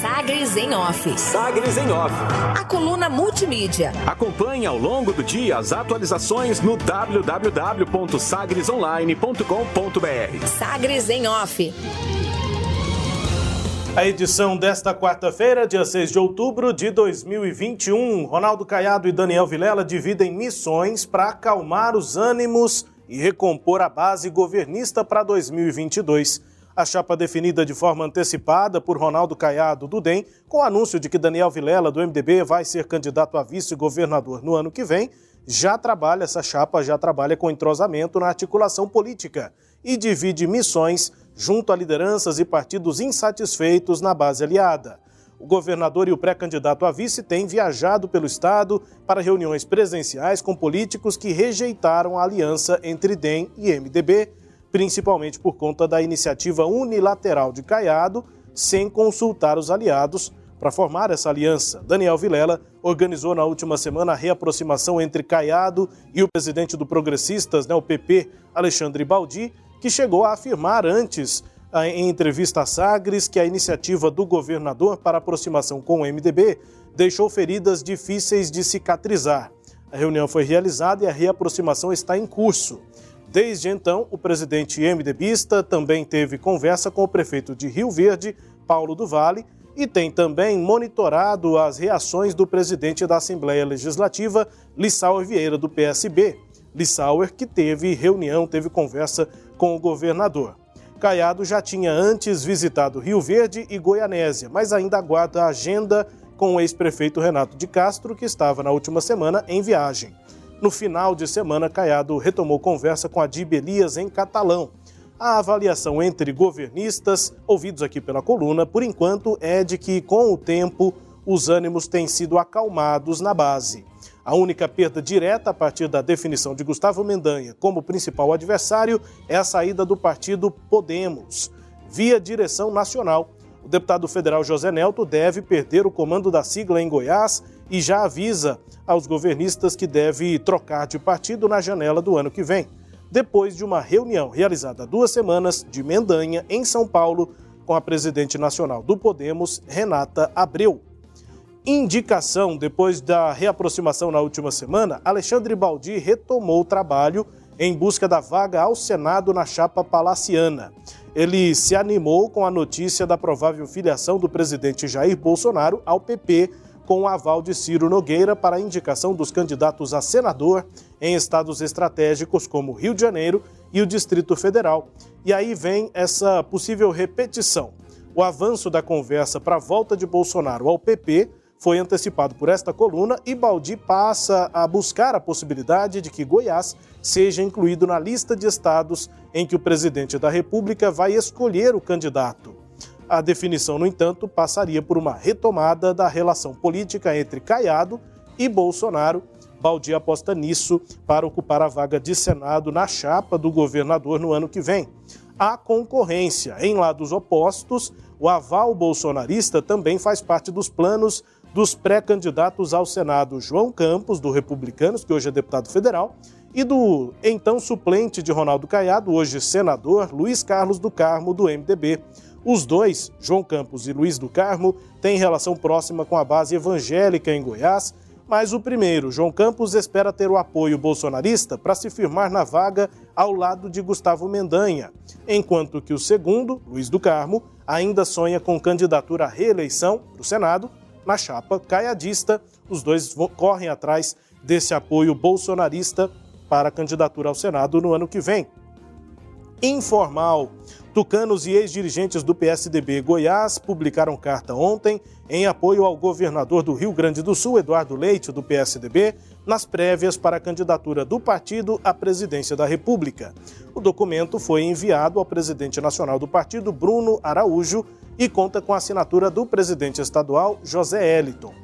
Sagres em Off. Sagres em Off. A coluna multimídia. Acompanhe ao longo do dia as atualizações no www.sagresonline.com.br. Sagres em Off. A edição desta quarta-feira, dia 6 de outubro de 2021. Ronaldo Caiado e Daniel Vilela dividem missões para acalmar os ânimos e recompor a base governista para 2022. A chapa definida de forma antecipada por Ronaldo Caiado do DEM, com o anúncio de que Daniel Vilela do MDB vai ser candidato a vice-governador no ano que vem, já trabalha essa chapa já trabalha com entrosamento na articulação política e divide missões junto a lideranças e partidos insatisfeitos na base aliada. O governador e o pré-candidato a vice têm viajado pelo estado para reuniões presenciais com políticos que rejeitaram a aliança entre DEM e MDB, principalmente por conta da iniciativa unilateral de Caiado, sem consultar os aliados para formar essa aliança. Daniel Vilela organizou na última semana a reaproximação entre Caiado e o presidente do Progressistas, né, o PP, Alexandre Baldi, que chegou a afirmar antes, em entrevista a Sagres, que a iniciativa do governador para aproximação com o MDB deixou feridas difíceis de cicatrizar. A reunião foi realizada e a reaproximação está em curso. Desde então, o presidente MDBista também teve conversa com o prefeito de Rio Verde, Paulo do Vale, e tem também monitorado as reações do presidente da Assembleia Legislativa, Lissauer Vieira, do PSB. Lissauer, que teve reunião, teve conversa com o governador. Caiado já tinha antes visitado Rio Verde e Goianésia, mas ainda aguarda a agenda com o ex-prefeito Renato de Castro, que estava na última semana em viagem. No final de semana, Caiado retomou conversa com Adib Elias em catalão. A avaliação entre governistas, ouvidos aqui pela coluna, por enquanto é de que, com o tempo, os ânimos têm sido acalmados na base. A única perda direta a partir da definição de Gustavo Mendanha como principal adversário é a saída do partido Podemos, via direção nacional. O deputado federal José Nelto deve perder o comando da sigla em Goiás e já avisa aos governistas que deve trocar de partido na janela do ano que vem, depois de uma reunião realizada há duas semanas de Mendanha, em São Paulo, com a presidente nacional do Podemos, Renata Abreu indicação, depois da reaproximação na última semana, Alexandre Baldi retomou o trabalho em busca da vaga ao Senado na chapa palaciana. Ele se animou com a notícia da provável filiação do presidente Jair Bolsonaro ao PP, com o aval de Ciro Nogueira para a indicação dos candidatos a senador em estados estratégicos como Rio de Janeiro e o Distrito Federal. E aí vem essa possível repetição. O avanço da conversa para a volta de Bolsonaro ao PP foi antecipado por esta coluna e Baldi passa a buscar a possibilidade de que Goiás seja incluído na lista de estados em que o presidente da República vai escolher o candidato. A definição, no entanto, passaria por uma retomada da relação política entre Caiado e Bolsonaro. Baldi aposta nisso para ocupar a vaga de Senado na chapa do governador no ano que vem. Há concorrência em lados opostos. O aval bolsonarista também faz parte dos planos dos pré-candidatos ao Senado João Campos, do Republicanos, que hoje é deputado federal, e do então suplente de Ronaldo Caiado, hoje senador, Luiz Carlos do Carmo, do MDB. Os dois, João Campos e Luiz do Carmo, têm relação próxima com a base evangélica em Goiás, mas o primeiro, João Campos, espera ter o apoio bolsonarista para se firmar na vaga ao lado de Gustavo Mendanha, enquanto que o segundo, Luiz do Carmo, ainda sonha com candidatura à reeleição para o Senado na chapa caiadista. Os dois correm atrás desse apoio bolsonarista para a candidatura ao Senado no ano que vem. Informal. Tucanos e ex-dirigentes do PSDB Goiás publicaram carta ontem em apoio ao governador do Rio Grande do Sul, Eduardo Leite, do PSDB, nas prévias para a candidatura do partido à presidência da República. O documento foi enviado ao presidente nacional do partido, Bruno Araújo, e conta com a assinatura do presidente estadual, José Eliton.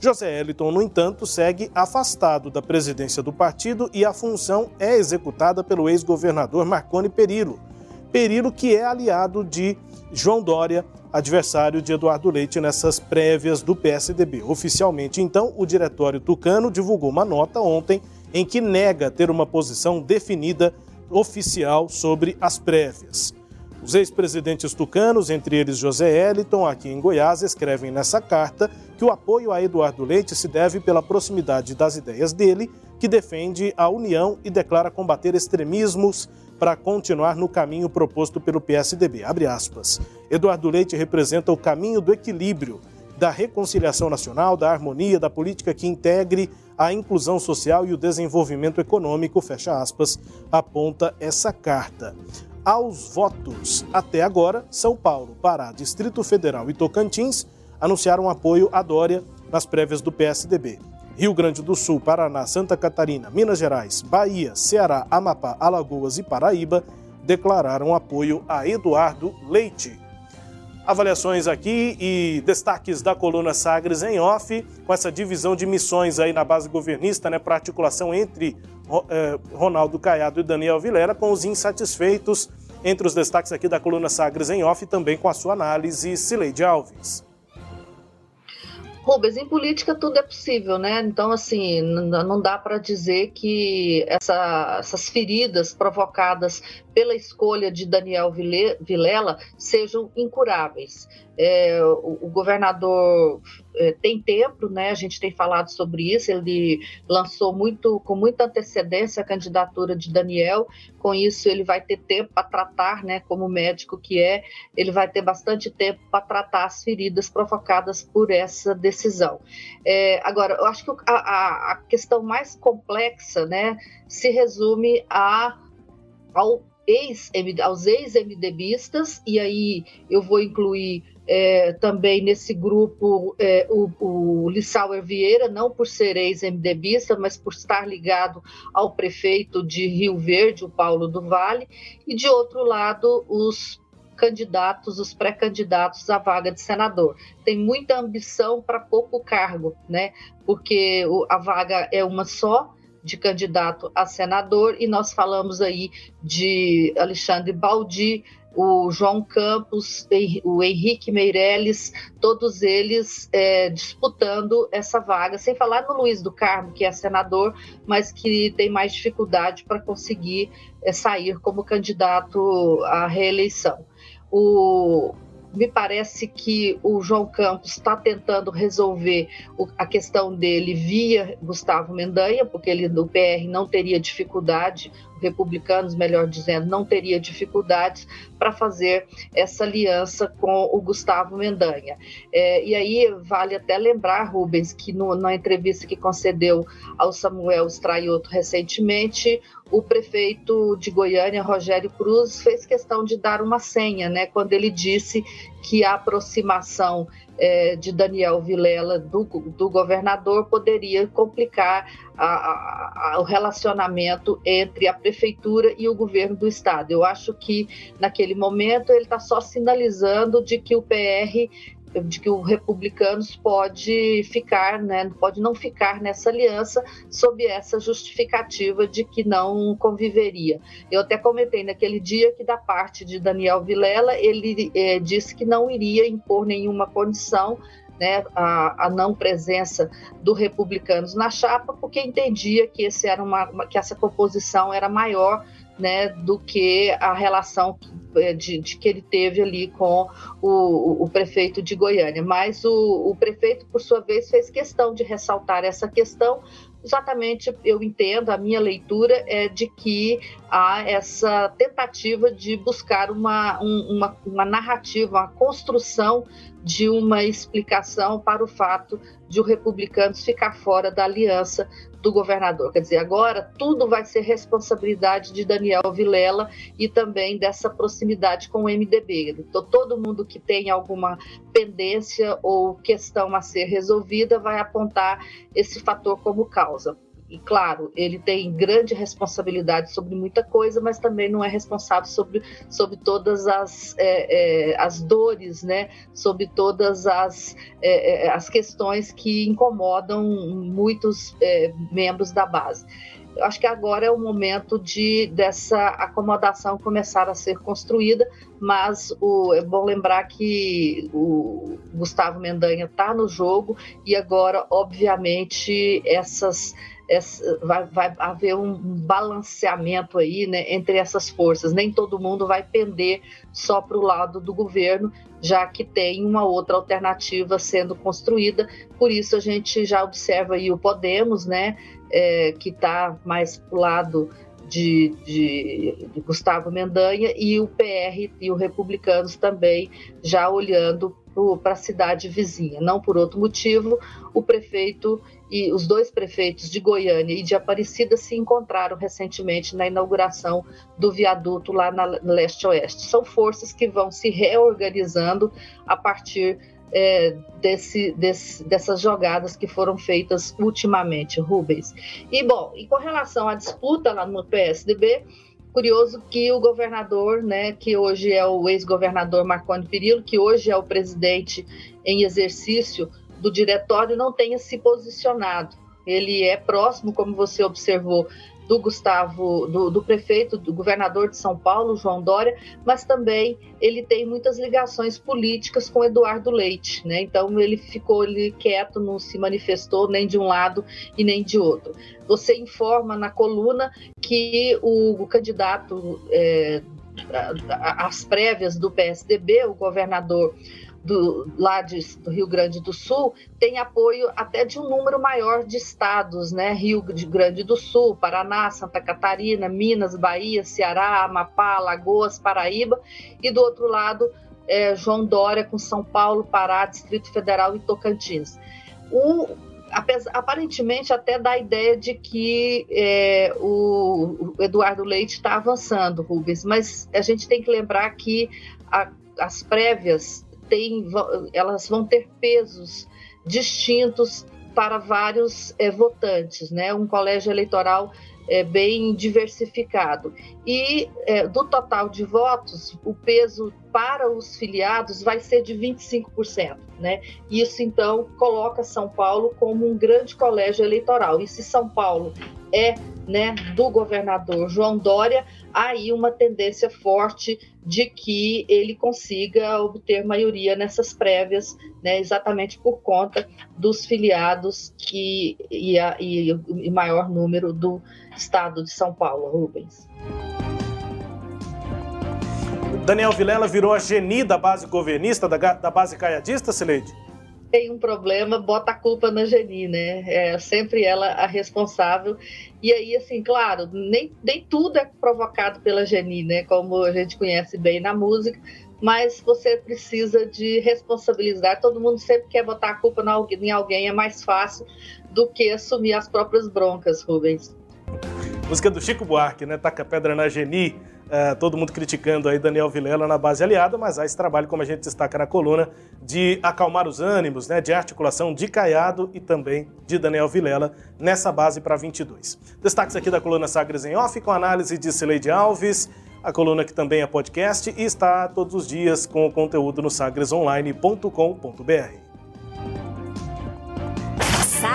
José Eliton, no entanto, segue afastado da presidência do partido e a função é executada pelo ex-governador Marconi Perillo. Perillo, que é aliado de João Dória, adversário de Eduardo Leite nessas prévias do PSDB. Oficialmente, então, o Diretório Tucano divulgou uma nota ontem em que nega ter uma posição definida oficial sobre as prévias. Os ex-presidentes tucanos, entre eles José Eliton, aqui em Goiás, escrevem nessa carta que o apoio a Eduardo Leite se deve pela proximidade das ideias dele, que defende a união e declara combater extremismos para continuar no caminho proposto pelo PSDB. Eduardo Leite representa o caminho do equilíbrio, da reconciliação nacional, da harmonia, da política que integre a inclusão social e o desenvolvimento econômico, fecha aspas, aponta essa carta aos votos. Até agora, São Paulo, Pará, Distrito Federal e Tocantins anunciaram apoio à Dória nas prévias do PSDB. Rio Grande do Sul, Paraná, Santa Catarina, Minas Gerais, Bahia, Ceará, Amapá, Alagoas e Paraíba declararam apoio a Eduardo Leite. Avaliações aqui e destaques da coluna Sagres em off, com essa divisão de missões aí na base governista, né, para articulação entre eh, Ronaldo Caiado e Daniel Vilera, com os insatisfeitos. Entre os destaques aqui da coluna Sagres em off, também com a sua análise, Cileide Alves. Rubens, em política tudo é possível, né? Então, assim, não dá para dizer que essa, essas feridas provocadas pela escolha de Daniel Vilela sejam incuráveis. É, o, o, governador é, tem tempo, né? A gente tem falado sobre isso. Ele lançou muito, com muita antecedência a candidatura de Daniel. Com isso, ele vai ter tempo para tratar, né? Como médico que é, ele vai ter bastante tempo para tratar as feridas provocadas por essa decisão. É, agora, eu acho que a, a questão mais complexa, né? Se resume a ao ex, aos ex-MDBistas, e aí eu vou incluir é, também nesse grupo é, o, o Lissauer Vieira, não por ser ex-MDBista, mas por estar ligado ao prefeito de Rio Verde, o Paulo do Vale, e de outro lado, os candidatos, os pré-candidatos à vaga de senador. Tem muita ambição para pouco cargo, né? Porque a vaga é uma só, de candidato a senador, e nós falamos aí de Alexandre Baldi, o João Campos, o Henrique Meirelles, todos eles é, disputando essa vaga, sem falar no Luiz do Carmo, que é senador, mas que tem mais dificuldade para conseguir é, sair como candidato à reeleição. O, me parece que o João Campos está tentando resolver a questão dele via Gustavo Mendanha, porque ele do PR não teria dificuldade, republicanos, melhor dizendo, não teria dificuldades para fazer essa aliança com o Gustavo Mendanha. É, e aí vale até lembrar, Rubens, que no, na entrevista que concedeu ao Samuel Straioto recentemente, o prefeito de Goiânia, Rogério Cruz, fez questão de dar uma senha, né, quando ele disse que a aproximação é, de Daniel Vilela do, do governador poderia complicar a, a, a, o relacionamento entre a prefeitura e o governo do estado. Eu acho que naquele momento ele está só sinalizando de que o PR de que o republicanos pode ficar, né, pode não ficar nessa aliança sob essa justificativa de que não conviveria. Eu até comentei naquele dia que da parte de Daniel Vilela ele é, disse que não iria impor nenhuma condição né, a, a, não presença do republicanos na chapa, porque entendia que, esse era uma, que essa composição era maior né, do que a relação de, de, que ele teve ali com o, o prefeito de Goiânia. Mas o, o, prefeito, por sua vez, fez questão de ressaltar essa questão. Exatamente, eu entendo, a minha leitura é de que há essa tentativa de buscar uma, um, uma, uma narrativa, uma construção de uma explicação para o fato de o Republicanos ficar fora da aliança do governador. Quer dizer, agora tudo vai ser responsabilidade de Daniel Vilela e também dessa proximidade com o MDB. Então, todo mundo que tem alguma pendência ou questão a ser resolvida vai apontar esse fator como causa e claro, ele tem grande responsabilidade sobre muita coisa, mas também não é responsável sobre, sobre todas as, é, é, as dores, né? sobre todas as, é, é as questões que incomodam muitos é, membros da base. Eu acho que agora é o momento de dessa acomodação começar a ser construída, mas o, é bom lembrar que o Gustavo Mendanha está no jogo e agora, obviamente, essas vai, vai haver um balanceamento aí né, entre essas forças. Nem todo mundo vai pender só para o lado do governo, já que tem uma outra alternativa sendo construída. Por isso a gente já observa aí o Podemos, né, é, que está mais para o lado de, de, de, Gustavo Mendanha e o PR e o Republicanos também já olhando para a cidade vizinha. Não por outro motivo, o prefeito e os dois prefeitos de Goiânia e de Aparecida se encontraram recentemente na inauguração do viaduto lá na leste-oeste. São forças que vão se reorganizando a partir é, desse, desse, dessas jogadas que foram feitas ultimamente, Rubens. E bom, e com relação à disputa lá no PSDB, curioso que o governador, né, que hoje é o ex-governador Marconi Perillo, que hoje é o presidente em exercício do diretório, não tenha se posicionado. Ele é próximo, como você observou, do Gustavo, do, do, prefeito, do governador de São Paulo, João Dória, mas também ele tem muitas ligações políticas com Eduardo Leite, né? Então ele ficou ali quieto, não se manifestou nem de um lado e nem de outro. Você informa na coluna que o, o candidato é, às prévias do PSDB, o governador do, lá de, do Rio Grande do Sul tem apoio até de um número maior de estados, né? Rio Grande do Sul, Paraná, Santa Catarina, Minas, Bahia, Ceará, Amapá, Lagoas, Paraíba, e do outro lado é, João Dória com São Paulo, Pará, Distrito Federal e Tocantins. O, aparentemente até dá a ideia de que é, o, o, Eduardo Leite está avançando, Rubens, mas a gente tem que lembrar que a, as prévias têm, elas vão ter pesos distintos para vários é, votantes, né? Um colégio eleitoral é, bem diversificado. E é, do total de votos, o peso para os filiados vai ser de 25%. Né? Isso, então, coloca São Paulo como um grande colégio eleitoral. E se São Paulo é né, do governador João Dória, aí uma tendência forte de que ele consiga obter maioria nessas prévias, né, exatamente por conta dos filiados que, e, a, e, e maior número do estado de São Paulo, Rubens. Daniel Vilela virou a geni da base governista, da, da base caiadista, Sileide? Tem um problema, bota a culpa na Geni, né? É sempre ela a responsável. E aí, assim, claro, nem, nem tudo é provocado pela Geni, né? Como a gente conhece bem na música, mas você precisa de responsabilizar. Todo mundo sempre quer botar a culpa em alguém, é mais fácil do que assumir as próprias broncas, Rubens. Música do Chico Buarque, né? Taca pedra na Geni. É, todo mundo criticando aí Daniel Vilela na base aliada, mas há esse trabalho, como a gente destaca na coluna, de acalmar os ânimos, né, de articulação de Caiado e também de Daniel Vilela nessa base para 22. Destaques aqui da coluna Sagres em Off, com análise de Cileide Alves, a coluna que também é podcast e está todos os dias com o conteúdo no sagresonline.com.br.